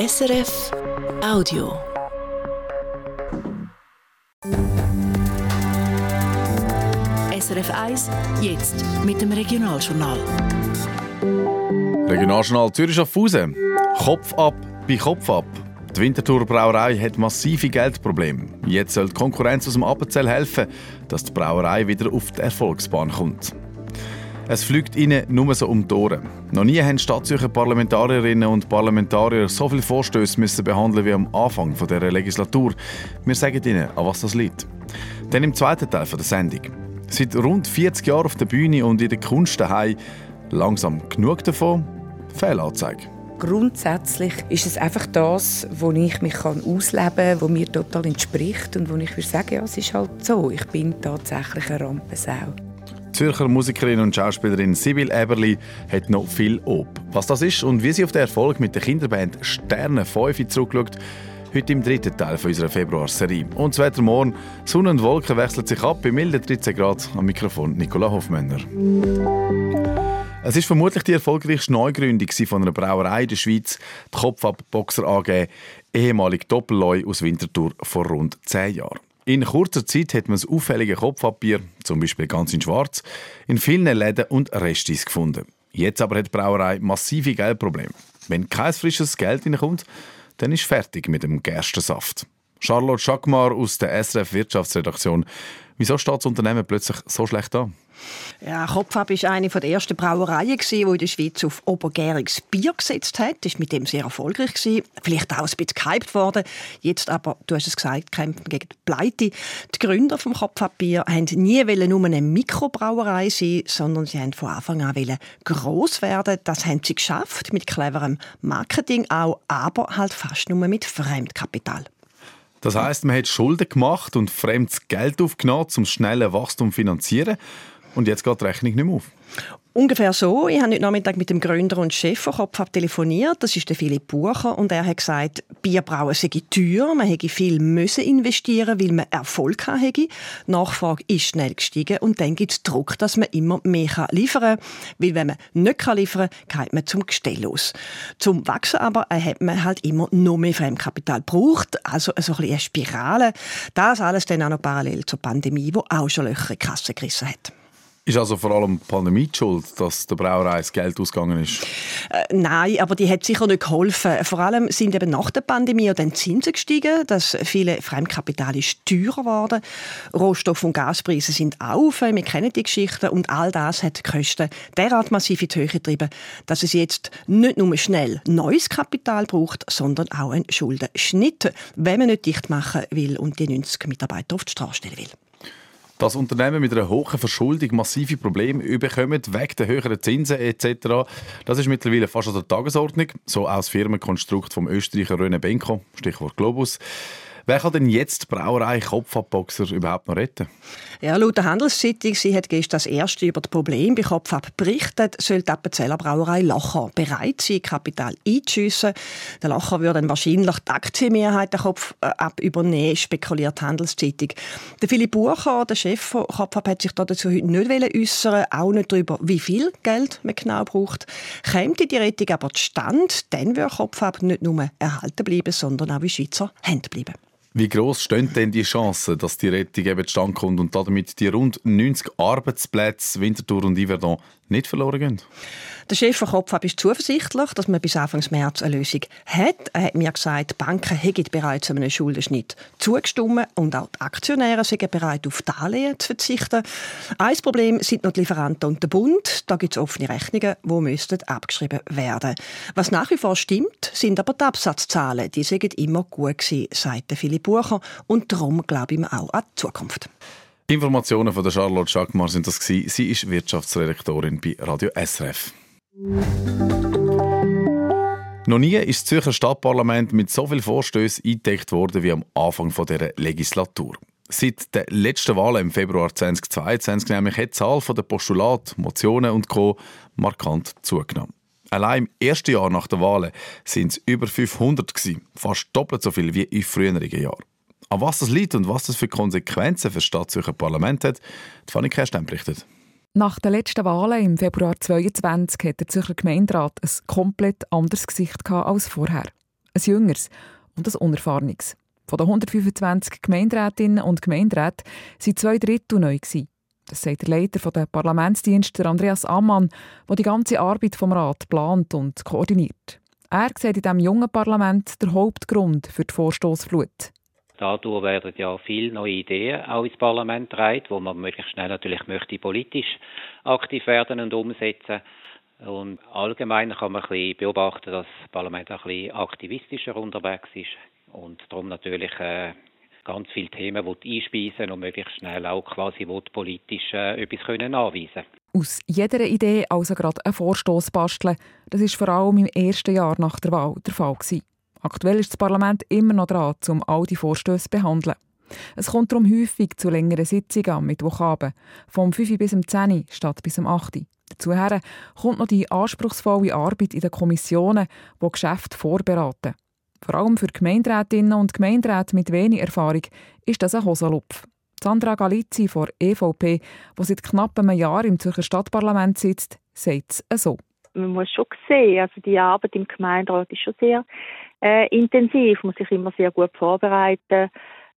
SRF Audio. SRF 1, jetzt mit dem Regionaljournal. Regionaljournal Zürich Schaffhausen. Kopf ab bei Kopf ab. Die Winterthur Brauerei hat massive Geldprobleme. Jetzt soll die Konkurrenz aus dem Appenzell helfen, dass die Brauerei wieder auf die Erfolgsbahn kommt. Es fliegt ihnen nur so um die Ohren. Noch nie haben Stadtzürcher Parlamentarierinnen und Parlamentarier so viele Vorstöße müssen behandeln wie am Anfang dieser Legislatur. Wir sagen ihnen, an was das liegt. Dann im zweiten Teil der Sendung. Seit rund 40 Jahren auf der Bühne und in der Kunst daheim. Langsam genug davon? Fehlanzeige. Grundsätzlich ist es einfach das, wo ich mich ausleben kann, wo mir total entspricht und wo ich sagen, ja, es ist halt so. Ich bin tatsächlich eine Rampensau. Zürcher Musikerin und Schauspielerin Sibyl Eberli hat noch viel Ob. Was das ist und wie sie auf den Erfolg mit der Kinderband Sterne 5 zurückschaut, heute im dritten Teil unserer Februarserie. Und das Wetter morgen, Sonne und Wolken wechseln sich ab bei milden 13 Grad. Am Mikrofon Nicola Hofmänner. Es ist vermutlich die erfolgreichste Neugründung von einer Brauerei in der Schweiz, die Kopfabboxer AG, ehemalig Doppelleu aus Winterthur vor rund zehn Jahren. In kurzer Zeit hat man das auffällige Kopfabbier, zum Beispiel ganz in Schwarz, in vielen Läden und Restis gefunden. Jetzt aber hat die Brauerei massive Geldprobleme. Wenn kein frisches Geld reinkommt, dann ist fertig mit dem Gerstensaft. Charlotte Schackmar aus der SRF Wirtschaftsredaktion. Wieso steht das Unternehmen plötzlich so schlecht an? Ja, Kopfab war eine der ersten Brauereien, die in der Schweiz auf obergäriges Bier gesetzt hat. Das war mit dem sehr erfolgreich. Vielleicht auch ein bisschen gehypt worden. Jetzt aber, du hast es gesagt, kämpfen gegen die Pleite. Die Gründer vom Kopfab Bier haben nie nur eine Mikrobrauerei sein, sondern sie haben von Anfang an gross werden. Das haben sie geschafft, mit cleverem Marketing auch, aber halt fast nur mit Fremdkapital. Das heißt, man hat Schulden gemacht und fremdes Geld aufgenommen, um schnelles Wachstum zu finanzieren. Und jetzt geht die Rechnung nicht mehr auf. Ungefähr so. Ich habe heute Nachmittag mit dem Gründer und Chef von Kopf telefoniert. Das ist der Philipp Bucher. Und er hat gesagt, Bierbrauen sei teuer. Man hätte viel müssen investieren, weil man Erfolg hatte. Die Nachfrage ist schnell gestiegen. Und dann gibt es Druck, dass man immer mehr liefern kann. Weil wenn man nicht liefern kann, geht man zum Gestell los. Zum Wachsen aber hat man halt immer noch mehr Fremdkapital gebraucht. Also so ein eine Spirale. Das alles dann auch noch parallel zur Pandemie, die auch schon Löcher in die Kasse gerissen hat. Ist also vor allem die Pandemie die schuld, dass der Brauerei das Geld ausgegangen ist? Äh, nein, aber die hat sicher nicht geholfen. Vor allem sind eben nach der Pandemie dann die Zinsen gestiegen, dass viele Fremdkapital ist teurer geworden. Rohstoff- und Gaspreise sind auf, wir kennen die Geschichten und all das hat die Kosten derart massiv in die Höhe getrieben, dass es jetzt nicht nur schnell neues Kapital braucht, sondern auch einen Schuldenschnitt, wenn man nicht dicht machen will und die 90 Mitarbeiter auf die Straße stellen will. Dass Unternehmen mit einer hohen Verschuldung massive Probleme bekommen, wegen der höheren Zinsen etc., das ist mittlerweile fast an der Tagesordnung. So das Firmenkonstrukt vom Österreicher René Benko, Stichwort Globus. Wer kann denn jetzt die Brauerei Kopfabboxer überhaupt noch retten? Ja, laut der Handelszeitung, sie hat gestern das erste über das Problem bei Kopfab berichtet, soll die Appenzeller Brauerei Lacher bereit sein, Kapital einzuschiessen. Der Lacher würde dann wahrscheinlich die Aktienmehrheit der Kopfab übernehmen, spekuliert die Handelszeitung. Der Philipp Bucher, der Chef von Kopfab, hat sich dazu heute nicht äußern auch nicht darüber, wie viel Geld man genau braucht. Käme die Rettung aber zustande, dann würde Kopfab nicht nur erhalten bleiben, sondern auch in Schweizer Hände bleiben. Wie groß stehen denn die Chancen, dass die Rettung eben zustande kommt und damit die rund 90 Arbeitsplätze Winterthur und Yverdon nicht verloren gehen? Der Chef von Kopfab ist zuversichtlich, dass man bis Anfang März eine Lösung hat. Er hat mir gesagt, die Banken hätten bereits einem Schuldenschnitt zugestimmt und auch die Aktionäre sind bereit, auf Darlehen zu verzichten. Ein Problem sind noch die Lieferanten und der Bund. Da gibt es offene Rechnungen, die müssten abgeschrieben werden. Was nach wie vor stimmt, sind aber die Absatzzahlen. Die sind immer gut gewesen, sagt Philipp Bucher. Und darum glaube ich auch an die Zukunft. Informationen von der Charlotte Schackmar sind das gewesen. Sie ist Wirtschaftsredaktorin bei Radio SRF. Noch nie ist das Zürcher Stadtparlament mit so vielen Vorstößen eingedeckt worden wie am Anfang dieser Legislatur. Seit den letzten Wahlen im Februar 2022 nämlich hat die Zahl der Postulate, Motionen und Co. markant zugenommen. Allein im ersten Jahr nach der Wahlen sind es über 500 gewesen, fast doppelt so viel wie in früheren Jahren. An was das liegt und was das für Konsequenzen für das Stadtzürcher Parlament hat, die Fanny Kerstein berichtet. Nach den letzten Wahlen im Februar 2022 hat der Zürcher Gemeinderat ein komplett anderes Gesicht als vorher. Ein jüngeres und ein unerfahrenes. Von den 125 Gemeinderätinnen und Gemeinderäten waren zwei Drittel neu. Das sagt der Leiter der Parlamentsdienst, Andreas Ammann, der die ganze Arbeit vom Rat plant und koordiniert. Er sieht in diesem jungen Parlament den Hauptgrund für die Vorstoßflut. Dadurch werden ja viele neue Ideen auch ins Parlament getragen, wo man möglichst schnell natürlich möchte politisch aktiv werden und umsetzen. Und allgemein kann man ein bisschen beobachten, dass das Parlament ein bisschen aktivistischer unterwegs ist und darum natürlich äh, ganz viele Themen einspeisen und möglichst schnell auch quasi politisch äh, etwas können anweisen Aus jeder Idee also gerade einen Vorstoß basteln, das ist vor allem im ersten Jahr nach der Wahl der Fall gewesen. Aktuell ist das Parlament immer noch dran, um all die Vorstöße zu behandeln. Es kommt darum häufig zu längeren Sitzungen am Mittwochabend, vom 5 bis um 10 statt bis um 8 Dazu kommt noch die anspruchsvolle Arbeit in den Kommissionen, die Geschäfte vorberaten. Vor allem für Gemeinderätinnen und Gemeinderäte mit wenig Erfahrung ist das ein Hosenlupf. Sandra Galizzi von EVP, die seit knapp einem Jahr im Zürcher Stadtparlament sitzt, sagt es so. Man muss schon sehen, also die Arbeit im Gemeinderat ist schon sehr äh, intensiv, man muss sich immer sehr gut vorbereiten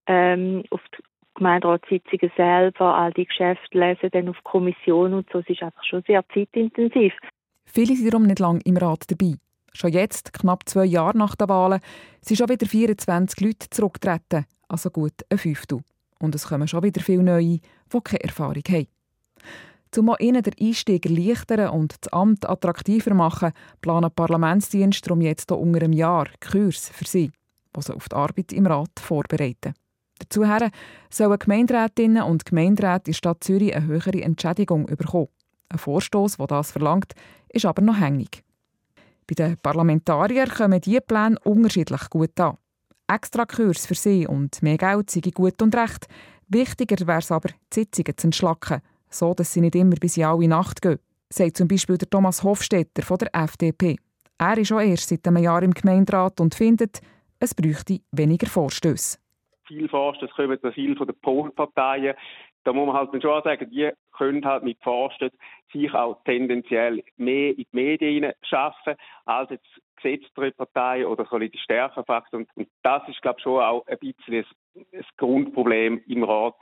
ähm, auf die Gemeinderatssitzungen selber, all die Geschäfte lesen, dann auf Kommission und so. Es ist einfach schon sehr zeitintensiv. Viele sind darum nicht lange im Rat dabei. Schon jetzt, knapp zwei Jahre nach den Wahlen, sind schon wieder 24 Leute zurückgetreten, also gut ein Fünftel. Und es kommen schon wieder viele Neue, die keine Erfahrung haben. Um auch ihnen den Einstieg erleichtern und das Amt attraktiver machen, planen Parlamentsdienste darum jetzt hier unter einem Jahr Kurs für sie, die sie auf die Arbeit im Rat vorbereiten. Dazu sollen Gemeinderätinnen und Gemeinderäte in Stadt Zürich eine höhere Entschädigung bekommen. Ein Vorstoß, der das verlangt, ist aber noch hängig. Bei den Parlamentariern kommen diese Pläne unterschiedlich gut an. Extra Kurs für sie und mehr Geld sei gut und recht. Wichtiger wäre es aber, die Sitzungen zu entschlacken, so dass sie nicht immer bis in alle Nacht gehen, sagt zum Beispiel der Thomas Hofstetter von der FDP. Er ist auch erst seit einem Jahr im Gemeinderat und findet, es bräuchte weniger Vorstöße. Viele Vorstöße kommen viel von den Polparteien. Da muss man halt schon sagen, die können halt mit Vorstößen sich auch tendenziell mehr in die Medien schaffen als jetzt gesetztere Parteien oder so die Stärkenfaktor. Und das ist, glaube ich, schon auch ein bisschen ein Grundproblem im Rat.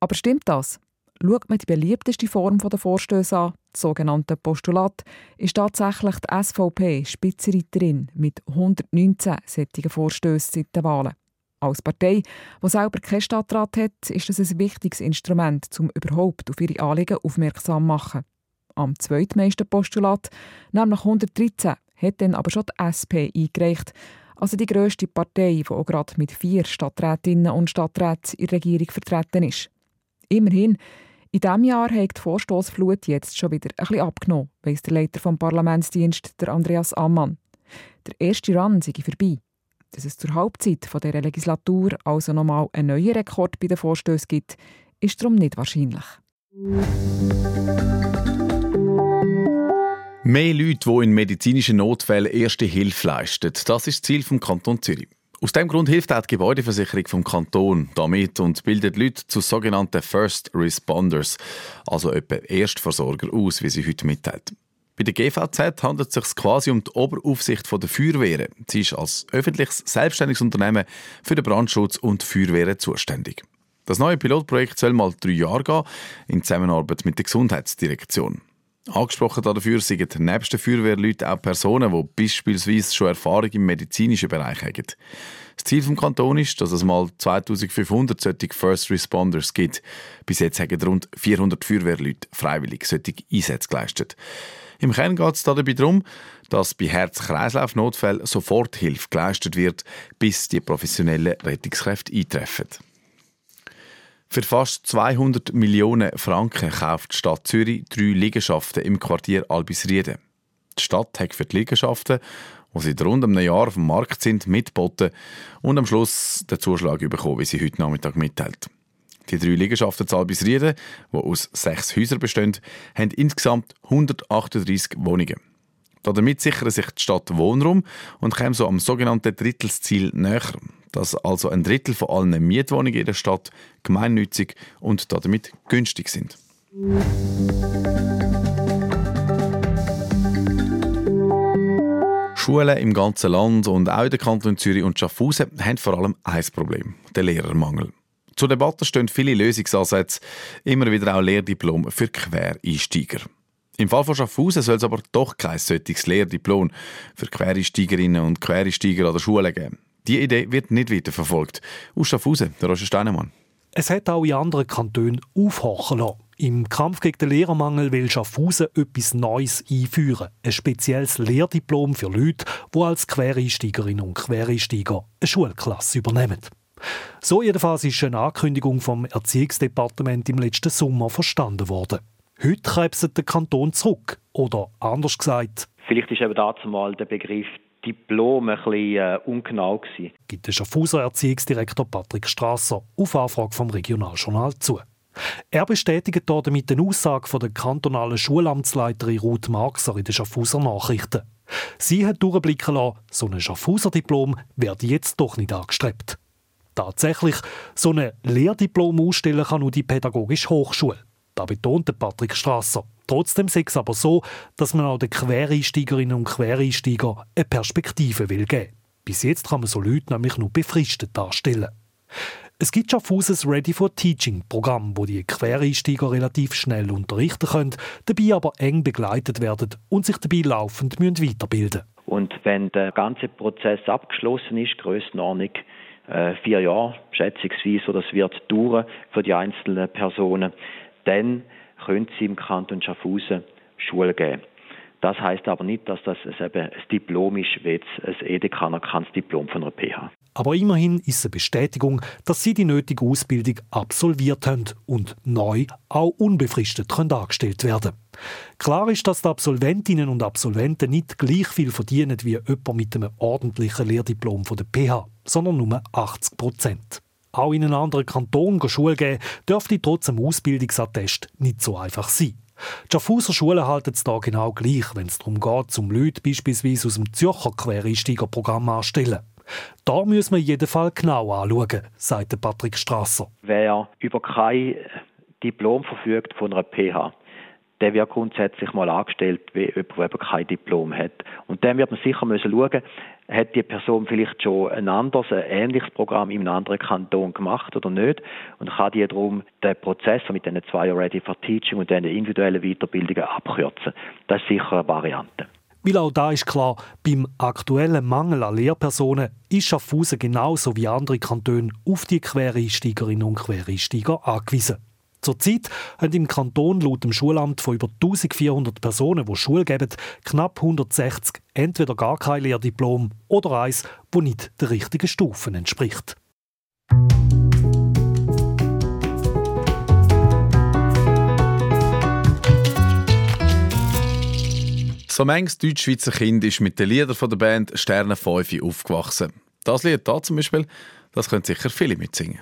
Aber stimmt das? Schaut man die beliebteste Form der Vorstöße an, das sogenannte Postulat, ist tatsächlich die SVP Spitzenreiterin mit 119 solchen Vorstößen seit den Wahlen. Als Partei, die selber keinen Stadtrat hat, ist das ein wichtiges Instrument, um überhaupt auf ihre Anliegen aufmerksam zu machen. Am zweitmeisten Postulat, nämlich 113, hat dann aber schon die SP eingereicht, also die grösste Partei, die auch gerade mit vier Stadträtinnen und Stadträten in der Regierung vertreten ist. Immerhin, in diesem Jahr hat die Vorstoßflut jetzt schon wieder bisschen abgenommen, weiss der Leiter vom Parlamentsdienst, der Andreas Ammann. Der erste Run sei vorbei. Dass es zur Halbzeit dieser Legislatur also nochmal einen neuen Rekord bei den Vorstößen gibt, ist darum nicht wahrscheinlich. Mehr Leute, die in medizinischen Notfällen erste Hilfe leisten, das ist das Ziel des Kanton Zürich. Aus diesem Grund hilft auch die Gebäudeversicherung vom Kanton damit und bildet Leute zu sogenannten First Responders, also etwa Erstversorger aus, wie sie heute mitteilt. Bei der GVZ handelt es sich quasi um die Oberaufsicht der Feuerwehren. Sie ist als öffentliches, selbstständiges Unternehmen für den Brandschutz und Feuerwehren zuständig. Das neue Pilotprojekt soll mal drei Jahre gehen, in Zusammenarbeit mit der Gesundheitsdirektion. Angesprochen dafür sind nebst den Feuerwehrleuten auch Personen, die beispielsweise schon Erfahrung im medizinischen Bereich haben. Das Ziel des Kantons ist, dass es mal 2500 solche First Responders gibt. Bis jetzt haben rund 400 Feuerwehrleute freiwillig solche Einsätze geleistet. Im Kern geht es dabei darum, dass bei Herz-Kreislauf-Notfällen sofort Hilfe geleistet wird, bis die professionellen Rettungskräfte eintreffen. Für fast 200 Millionen Franken kauft die Stadt Zürich drei Liegenschaften im Quartier Albisrieden. Die Stadt hat für die Liegenschaften, die seit rund einem Jahr auf dem Markt sind, mitgeboten und am Schluss den Zuschlag bekommen, wie sie heute Nachmittag mitteilt. Die drei Liegenschaften zu Albisrieden, die aus sechs Häusern bestehen, haben insgesamt 138 Wohnungen. Damit sichert sich die Stadt Wohnraum und kommt so am sogenannten Drittelsziel näher, dass also ein Drittel von allen Mietwohnungen in der Stadt gemeinnützig und damit günstig sind. Schulen im ganzen Land und auch in den Kanton Zürich und Schaffhausen haben vor allem ein Problem, den Lehrermangel. Zur Debatte stehen viele Lösungsansätze, immer wieder auch Lehrdiplom für Quereinsteiger. Im Fall von Schaffhausen soll es aber doch kein solches Lehrdiplom für Quereinsteigerinnen und Quereinsteiger an der Schule geben. Die Idee wird nicht weiterverfolgt. Aus Schaffhausen, der Roger Steinemann. Es hat auch in anderen Kantonen aufhorchen lassen. Im Kampf gegen den Lehrermangel will Schaffhausen etwas Neues einführen. Ein spezielles Lehrdiplom für Leute, die als Quereinsteigerinnen und Quereinsteiger eine Schulklasse übernehmen. So jedenfalls ist eine Ankündigung vom Erziehungsdepartement im letzten Sommer verstanden worden. Heute krebset der Kanton zurück. Oder anders gesagt. Vielleicht ist eben dazu mal der Begriff Diplom ein bisschen äh, ungenau gewesen. Gibt der Schaffhauser Erziehungsdirektor Patrick Strasser auf Anfrage vom Regionaljournal zu. Er bestätigt damit den Aussagen von der kantonalen Schulamtsleiterin Ruth Marxer in den Schaffhauser Nachrichten. Sie hat durchblicken lassen, so ein Schaffhauser Diplom werde jetzt doch nicht angestrebt. Tatsächlich, so ein Lehrdiplom ausstellen kann nur die Pädagogische Hochschule. Da betont Patrick Strasser. Trotzdem sei es aber so, dass man auch den Quereinsteigerinnen und Quereinsteigern eine Perspektive will geben. Bis jetzt kann man so Leute nämlich nur befristet darstellen. Es gibt schon Fuses Ready for Teaching Programm, wo die Quereinsteiger relativ schnell unterrichten können, dabei aber eng begleitet werden und sich dabei laufend weiterbilden müssen. Und wenn der ganze Prozess abgeschlossen ist, Grössenordnung äh, vier Jahre schätzungsweise, oder das wird dauern für die einzelnen Personen, dann können sie im Kanton Schaffhausen Schule geben. Das heißt aber nicht, dass das eben ein Diplom ist, wie ein EDK anerkanntes Diplom von einer PH. Aber immerhin ist es eine Bestätigung, dass sie die nötige Ausbildung absolviert haben und neu auch unbefristet können angestellt werden Klar ist, dass die Absolventinnen und Absolventen nicht gleich viel verdienen wie jemand mit einem ordentlichen Lehrdiplom von der PH, sondern nur 80 Prozent. Auch in einem anderen Kanton Schule geben, dürfte trotz dem Ausbildungsattest nicht so einfach sein. Die Schaffhauser Schulen halten es da genau gleich, wenn es darum geht, zum Leute beispielsweise aus dem Zürcher Quereinsteigerprogramm anstellen. Da müssen wir in jedem Fall genau anschauen, sagt Patrick Strasser. Wer über kein Diplom verfügt von einer PH, der wird grundsätzlich mal angestellt wie jemand, der kein Diplom hat. Und dann wird man sicher müssen schauen, hat die Person vielleicht schon ein anderes, ein ähnliches Programm in einem anderen Kanton gemacht oder nicht und kann die darum den Prozess mit diesen zwei Ready for Teaching und diesen individuellen Weiterbildungen abkürzen. Das ist sicher eine Variante. Weil auch da ist klar, beim aktuellen Mangel an Lehrpersonen ist Schaffhausen genauso wie andere Kantone auf die Quereinsteigerinnen und Quereinsteiger angewiesen. Zurzeit haben im Kanton laut dem Schulamt von über 1400 Personen, die Schule geben, knapp 160 entweder gar kein Lehrdiplom oder eins, wo nicht der richtigen Stufen entspricht. So manches Deutschschweizer Kind ist mit den Liedern der Band Sterne 5 aufgewachsen. Das Lied hier zum Beispiel, das können sicher viele mitsingen.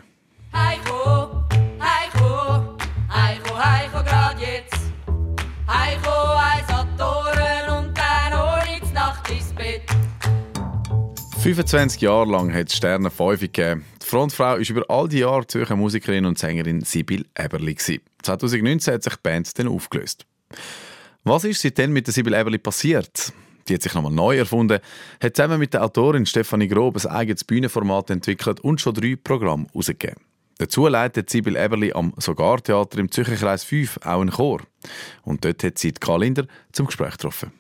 25 Jahre lang hat es Sterne 5 gegeben. Die Frontfrau war über all die Jahre Zürcher Musikerin und Sängerin Sibyl Eberli. 2019 hat sich die Band dann aufgelöst. Was ist seitdem mit der Sibyl Eberli passiert? Die hat sich nochmal neu erfunden, hat zusammen mit der Autorin Stefanie Grob ein eigenes Bühnenformat entwickelt und schon drei Programme herausgegeben. Dazu leitet Sibyl Eberli am Sogar-Theater im Zürcher Kreis 5 auch einen Chor. Und dort hat sie Karl Linder zum Gespräch getroffen.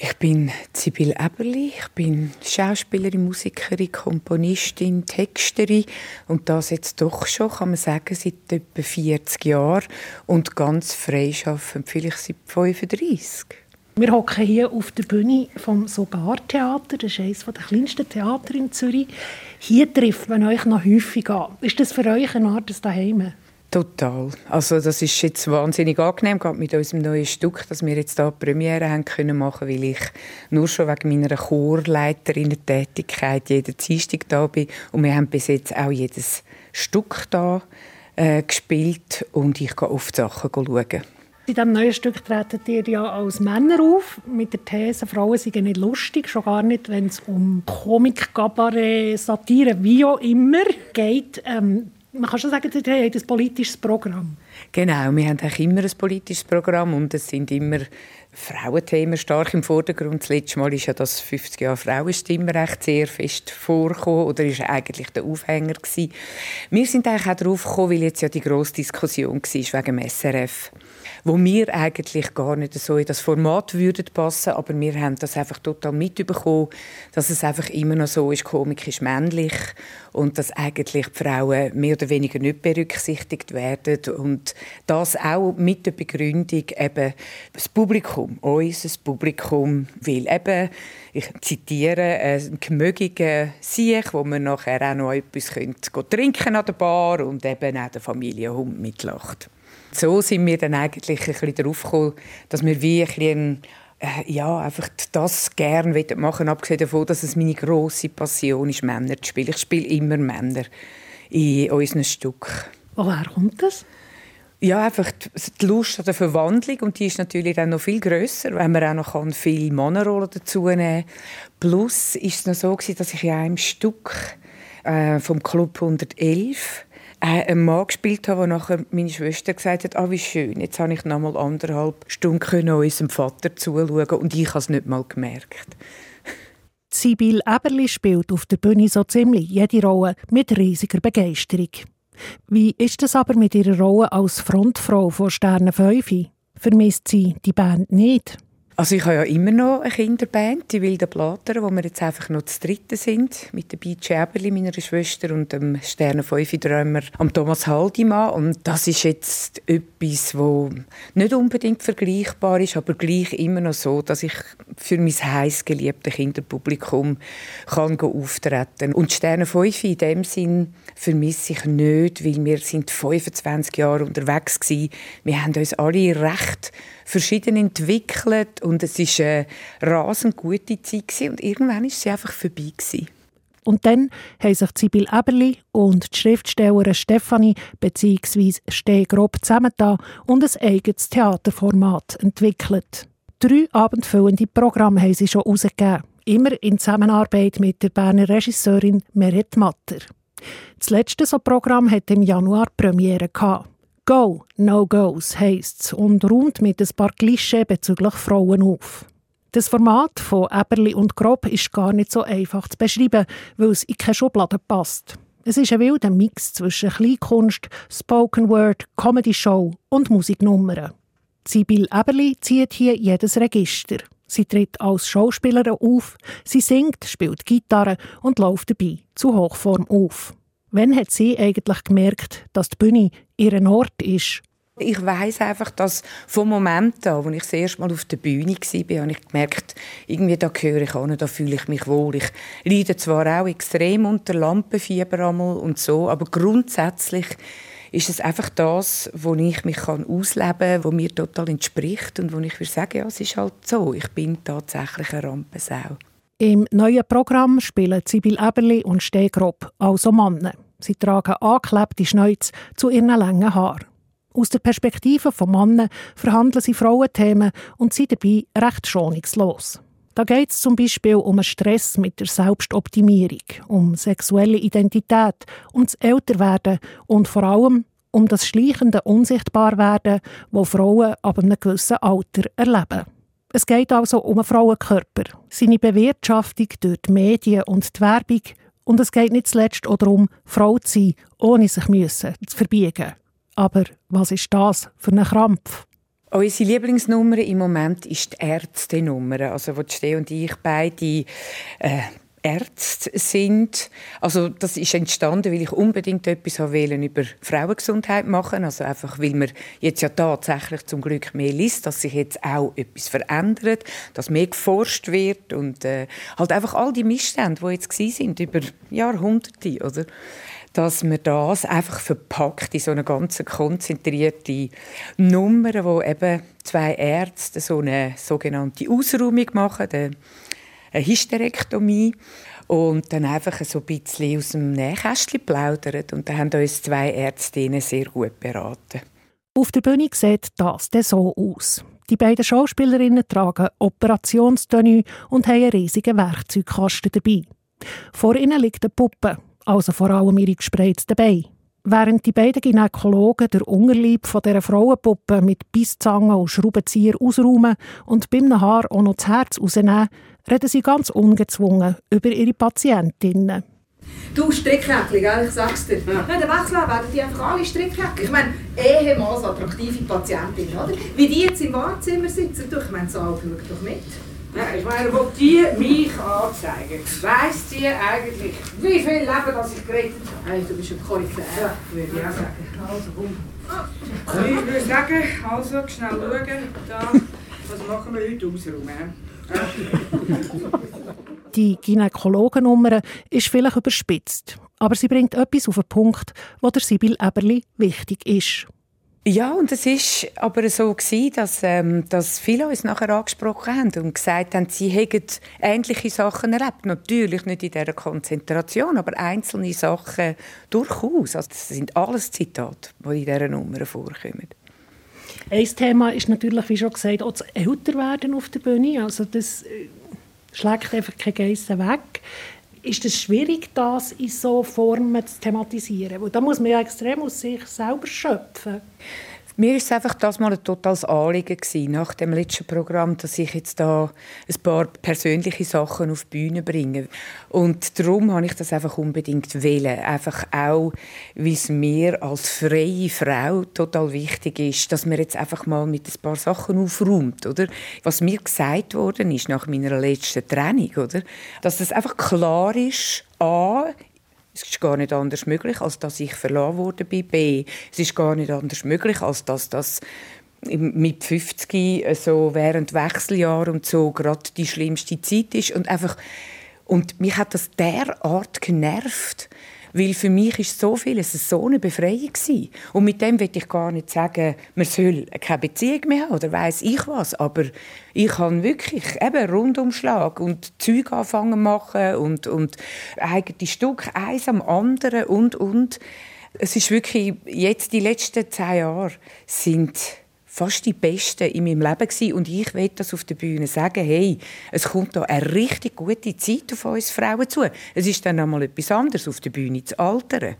Ich bin Sibyl Eberli, ich bin Schauspielerin, Musikerin, Komponistin, Texterin und das jetzt doch schon, kann man sagen, seit etwa 40 Jahren und ganz frei arbeiten, vielleicht seit 35. Wir hocken hier auf der Bühne vom Sogar-Theater, das ist eines der kleinsten Theater in Zürich. Hier trifft man euch noch häufig an. Ist das für euch eine Art des Daheim? Total. Also das ist jetzt wahnsinnig angenehm, gerade mit unserem neuen Stück, dass wir jetzt hier Premiere haben können machen, weil ich nur schon wegen meiner Chorleiterinnen-Tätigkeit jeden Dienstag da bin und wir haben bis jetzt auch jedes Stück da äh, gespielt und ich gehe oft Sachen schauen. In diesem neuen Stück treten ihr ja als Männer auf, mit der These, Frauen seien nicht lustig, schon gar nicht, wenn es um Komik, Kabarett, Satire, wie auch immer geht. Ähm, man kann schon sagen, sie haben ein politisches Programm. Genau, wir haben auch immer ein politisches Programm und es sind immer Frauenthemen stark im Vordergrund. Das letzte Mal ist ja das 50 Jahre Frauenstimmrecht sehr fest vorgekommen oder ist eigentlich der Aufhänger gewesen. Wir sind eigentlich auch darauf gekommen, weil jetzt ja die grosse Diskussion war wegen dem SRF wo wir eigentlich gar nicht so in das Format würden passen, aber wir haben das einfach total mitbekommen, dass es einfach immer noch so ist, Komik ist männlich und dass eigentlich die Frauen mehr oder weniger nicht berücksichtigt werden und das auch mit der Begründung eben das Publikum, unser Publikum will eben, ich zitiere, ein gemögiger Sieg, wo man nachher auch noch etwas trinken an der Bar und eben auch der Familienhund mitlacht. So sind wir dann eigentlich ein bisschen darauf gekommen, dass wir wie ein bisschen äh, ja, einfach das gerne machen abgesehen davon, dass es meine grosse Passion ist, Männer zu spielen. Ich spiele immer Männer in unseren Stück. Woher kommt das? Ja, einfach die Lust an der Verwandlung und die ist natürlich dann noch viel größer, wenn man auch noch kann, viele Männerrollen dazu nehmen Plus ist es noch so gewesen, dass ich in einem Stück äh, vom Club 111 äh, einen Mann gespielt habe, wo nachher meine Schwester gesagt hat, ah, wie schön, jetzt habe ich noch mal anderthalb Stunden unserem Vater zuschauen und ich habe es nicht mal gemerkt. Sibyl Eberli spielt auf der Bühne so ziemlich jede Rolle mit riesiger Begeisterung. Wie ist es aber mit ihrer Rolle als Frontfrau von Sterne 5? Vermisst sie die Band nicht? Also ich habe ja immer noch eine Kinderband, die Wilden Blatter, wo wir jetzt einfach noch zu dritten sind, mit der Beach Eberli, meiner Schwester, und dem Sterne 5 Drömer, am Thomas Haldimann. Und das ist jetzt etwas, wo nicht unbedingt vergleichbar ist, aber gleich immer noch so, dass ich für mein heiß geliebtes Kinderpublikum kann auftreten Und Sterne 5 in dem Sinn vermisse ich nicht, weil wir sind 25 Jahre unterwegs waren. Wir haben uns alle recht verschieden entwickelt und es ist eine rasend gute Zeit gewesen. und irgendwann ist sie einfach vorbei gewesen. Und dann haben sich Sibyl Eberli und die Schriftstellerin Stefanie bzw. Stehgrob zusammengetan und ein eigenes Theaterformat entwickelt. Drei abendfüllende Programme haben sie schon herausgegeben, immer in Zusammenarbeit mit der Berner Regisseurin Meret Matter. Das letzte so Programm hatte im Januar Premiere gehabt. Go, No Goes heisst es und räumt mit ein paar Klischee bezüglich Frauen auf. Das Format von Eberli und Grob ist gar nicht so einfach zu beschreiben, weil es in keine Schublade passt. Es ist ein wilder Mix zwischen Kleinkunst, Spoken Word, Comedy Show und Musiknummern. Sibyl Eberli zieht hier jedes Register. Sie tritt als Schauspielerin auf, sie singt, spielt Gitarre und läuft dabei zu Hochform auf. Wann hat sie eigentlich gemerkt, dass die Bühne ihr Ort ist? Ich weiß einfach, dass vom Moment an, wo ich das erste Mal auf der Bühne war, habe ich gemerkt, irgendwie da gehöre ich an, da fühle ich mich wohl. Ich leide zwar auch extrem unter Lampenfieber und so, aber grundsätzlich ist es einfach das, wo ich mich ausleben kann, wo mir total entspricht und wo ich würde sagen, ja, es ist halt so, ich bin tatsächlich eine Rampensau. Im neuen Programm spielen Sibyl Eberli und Stehgrob, also Männer. Sie tragen angeklebte Schnäuze zu ihren langen Haaren. Aus der Perspektive von Männern verhandeln sie Frauenthemen und sind dabei recht schonungslos. Da geht es zum Beispiel um Stress mit der Selbstoptimierung, um sexuelle Identität, um das Älterwerden und vor allem um das schleichende Unsichtbarwerden, wo Frauen ab einem gewissen Alter erleben. Es geht also um einen Frauenkörper, seine Bewirtschaftung durch die Medien und die Werbung und es geht nicht zuletzt auch darum, Frau zu sein, ohne sich müssen, zu verbiegen. Aber was ist das für ein Krampf? Unsere Lieblingsnummer im Moment ist die Ärztenummer, also wo Ste und ich beide äh, Ärzte sind. Also das ist entstanden, weil ich unbedingt etwas wählen über Frauengesundheit machen. Also einfach, weil man jetzt ja tatsächlich zum Glück mehr liest, dass sich jetzt auch etwas verändert, dass mehr geforscht wird und äh, halt einfach all die Missstände, die jetzt sind über Jahrhunderte, oder? dass man das einfach verpackt in so eine ganz konzentrierte Nummer, wo eben zwei Ärzte so eine sogenannte Ausräumung machen, eine Hysterektomie und dann einfach so ein bisschen aus dem Nähkästchen plaudert. Und da haben uns zwei Ärztinnen sehr gut beraten. Auf der Bühne sieht das dann so aus. Die beiden Schauspielerinnen tragen Operationstenue und haben einen riesigen Werkzeugkasten dabei. Vor ihnen liegt eine Puppe, also vor allem ihre gespreizten Beine. während die beiden Gynäkologen der Unterleib von dieser Frauenpuppe mit Bisszangen und Schraubenzieher ausräumen und beim Haar auch noch das Herz rausnehmen, reden sie ganz ungezwungen über ihre Patientinnen. Du Strickjäckli, gell? ich sag's dir. Ja. Ja, der Wechsel werden die einfach alle Strickjäckli. Ich meine, ehemals attraktive Patientinnen, oder? Wie die jetzt im Wartezimmer sitzen, du, ich meine, Saal, schau doch mit. Ja, ich meine, wo die mich anzeigen, weiss die eigentlich, wie viel Leben das ich gerettet habe? Hey, du bist ein Koryphäe, ja. würde ich auch sagen. Also, komm. Ich würde sagen, also, schnell schauen, da, was machen wir heute ausräumen? Die Gynäkologennummer ist vielleicht überspitzt, aber sie bringt etwas auf den Punkt, was der Sibyl Eberli wichtig ist. Ja, und es ist aber so gewesen, dass, ähm, dass viele uns nachher angesprochen haben und gesagt haben, sie hätten ähnliche Sachen erlebt. Natürlich nicht in dieser Konzentration, aber einzelne Sachen durchaus. Also das sind alles Zitate, die in dieser Nummer vorkommen. Ein Thema ist natürlich, wie schon gesagt, auch das Älterwerden auf der Bühne. Also das äh, schlägt einfach keine Geissen weg. Ist es schwierig, das in so Formen zu thematisieren? Weil da muss man ja extrem aus sich selber schöpfen. Mir ist es einfach das mal ein totales Anliegen gewesen, nach dem letzten Programm, dass ich jetzt da ein paar persönliche Sachen auf die Bühne bringe. Und darum habe ich das einfach unbedingt wählen. Einfach auch, wie es mir als freie Frau total wichtig ist, dass man jetzt einfach mal mit ein paar Sachen aufräumt, oder? Was mir gesagt worden ist nach meiner letzten Training, oder? Dass es einfach klar ist, A, es ist gar nicht anders möglich, als dass ich verlassen wurde bei B. Es ist gar nicht anders möglich, als dass das mit 50 äh, so während Wechseljahr und so gerade die schlimmste Zeit ist und einfach und mich hat das derart genervt, weil für mich ist so viel es so eine Befreiung gewesen. Und mit dem will ich gar nicht sagen, man soll keine Beziehung mehr haben oder weiß ich was. Aber ich habe wirklich eben Rundumschlag und Zeug anfangen machen und, und eigene Stück, eins am anderen und, und. Es ist wirklich, jetzt die letzten zehn Jahre sind fast die Besten in meinem Leben gewesen. und ich will das auf der Bühne sagen, hey, es kommt da eine richtig gute Zeit auf uns Frauen zu. Es ist dann einmal etwas anderes, auf der Bühne zu altern.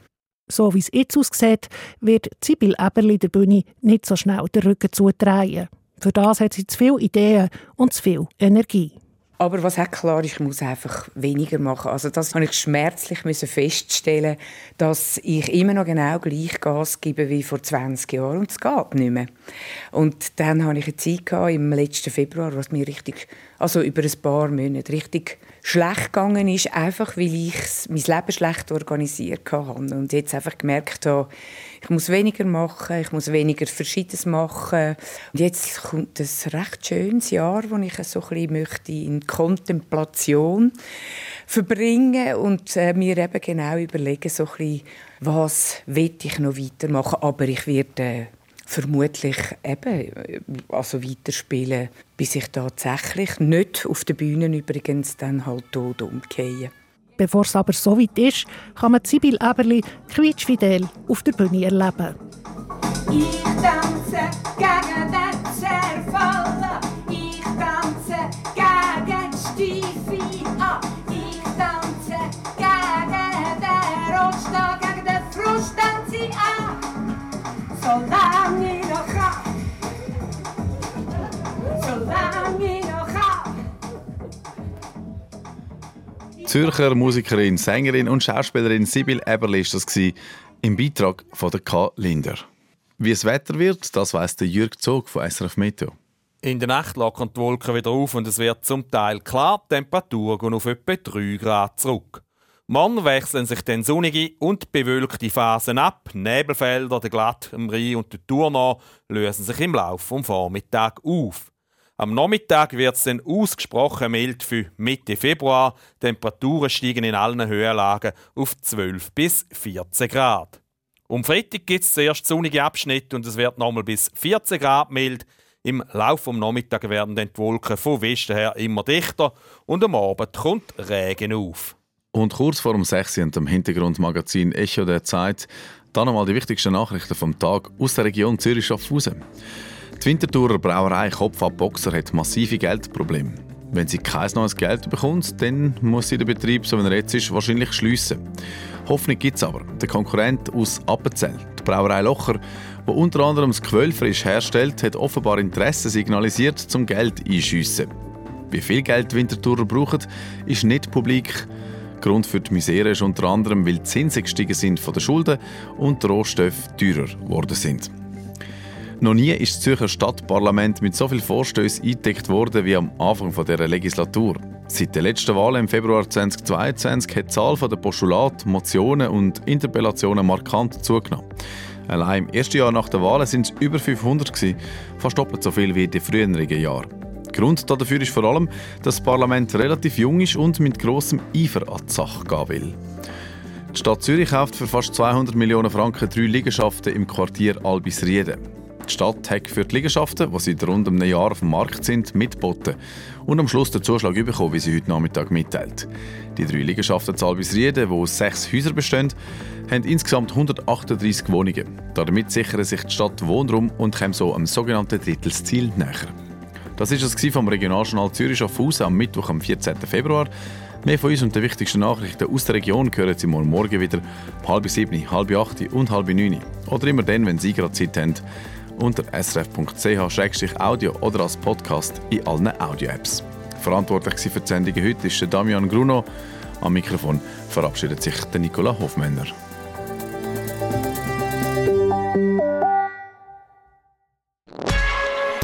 So wie es jetzt aussieht, wird Sibyl Eberli der Bühne nicht so schnell den Rücken zudrehen. Für das hat sie zu viele Ideen und zu viel Energie. Aber was auch klar ist, ich muss einfach weniger machen. Also das habe ich schmerzlich müssen feststellen, dass ich immer noch genau gleich Gas gebe wie vor 20 Jahren und es geht nicht mehr. Und dann hatte ich eine Zeit gehabt, im letzten Februar, was mir richtig, also über ein paar Monate richtig schlecht gegangen ist, einfach weil ich mein Leben schlecht organisiert hatte und jetzt einfach gemerkt habe, ich muss weniger machen, ich muss weniger Verschiedenes machen. Und jetzt kommt ein recht schönes Jahr, wo ich so ein bisschen möchte in Kontemplation verbringen und äh, mir eben genau überlegen, so ein bisschen, was will ich noch weitermachen. Aber ich werde äh, vermutlich eben also weiterspielen, bis ich tatsächlich nicht auf der Bühne übrigens dann halt tot umgehe. Bevor es aber so weit ist, kann man Sibyl Eberli quietschfidel auf der Bühne erleben. Solange ich noch kann, solange ich noch Zürcher Musikerin, Sängerin und Schauspielerin Sibyl Eberle ist das im Beitrag von der K. Linder. Wie es Wetter wird, das weiss der Jürg Zog von SRF Meteo. In der Nacht lockern die Wolken wieder auf und es wird zum Teil klar. Die Temperaturen gehen auf etwa 3 Grad zurück. Morgen wechseln sich dann sonnige und bewölkte Phasen ab. Nebelfelder, der Glatt, am Rhein und der Tournau lösen sich im Laufe des Vormittags auf. Am Nachmittag wird es dann ausgesprochen mild für Mitte Februar. Temperaturen steigen in allen Höhenlagen auf 12 bis 14 Grad. Um Freitag gibt es zuerst sonnige Abschnitte und es wird nochmal bis 14 Grad mild. Im Laufe des Nachmittags werden dann die Wolken von Westen her immer dichter und am Abend kommt Regen auf. Und kurz vor dem 6. und am Hintergrundmagazin Echo der Zeit, dann nochmal die wichtigsten Nachrichten vom Tag aus der Region Zürich-Schaffhausen. Die Winterthurer Brauerei Kopf ab Boxer hat massive Geldprobleme. Wenn sie kein neues Geld bekommt, dann muss sie den Betrieb, so wie er jetzt ist, wahrscheinlich schliessen. Hoffnung gibt es aber. Der Konkurrent aus Appenzell, die Brauerei Locher, wo unter anderem das Quellfrisch herstellt, hat offenbar Interesse signalisiert, zum Geld einschiessen. Wie viel Geld die Wintertourer brauchen, ist nicht publik. Grund für die Misere ist unter anderem, weil die Zinsen gestiegen sind von den Schulden und die Rohstoffe teurer geworden sind. Noch nie ist das Zürcher Stadtparlament mit so vielen Vorstößen eingedeckt worden wie am Anfang dieser Legislatur. Seit der letzten Wahl im Februar 2022 hat die Zahl der Postulate, Motionen und Interpellationen markant zugenommen. Allein im ersten Jahr nach der Wahl sind es über 500 gewesen, fast doppelt so viel wie in den früheren Jahren. Grund dafür ist vor allem, dass das Parlament relativ jung ist und mit grossem Eifer an die Sache gehen will. Die Stadt Zürich kauft für fast 200 Millionen Franken drei Liegenschaften im Quartier Albisrieden. Die Stadt hat für die Liegenschaften, die seit rund einem Jahr auf dem Markt sind, mitgeboten und am Schluss den Zuschlag bekommen, wie sie heute Nachmittag mitteilt. Die drei Liegenschaften zu Albisrieden, die aus sechs Häusern bestehen, haben insgesamt 138 Wohnungen. Damit sichern sich die Stadt Wohnraum und kommen so am sogenannten Drittelsziel näher. Das war es vom Regionaljournal Zürich auf Hause am Mittwoch, am 14. Februar. Mehr von uns und den wichtigsten Nachrichten aus der Region hören Sie morgen, morgen wieder um halb sieben, halb acht und halb neun. Oder immer dann, wenn Sie gerade Zeit haben unter srf.ch-audio oder als Podcast in allen Audio-Apps. Verantwortlich für die Sendung heute ist Damian Gruno. Am Mikrofon verabschiedet sich der Nicola Hofmänner.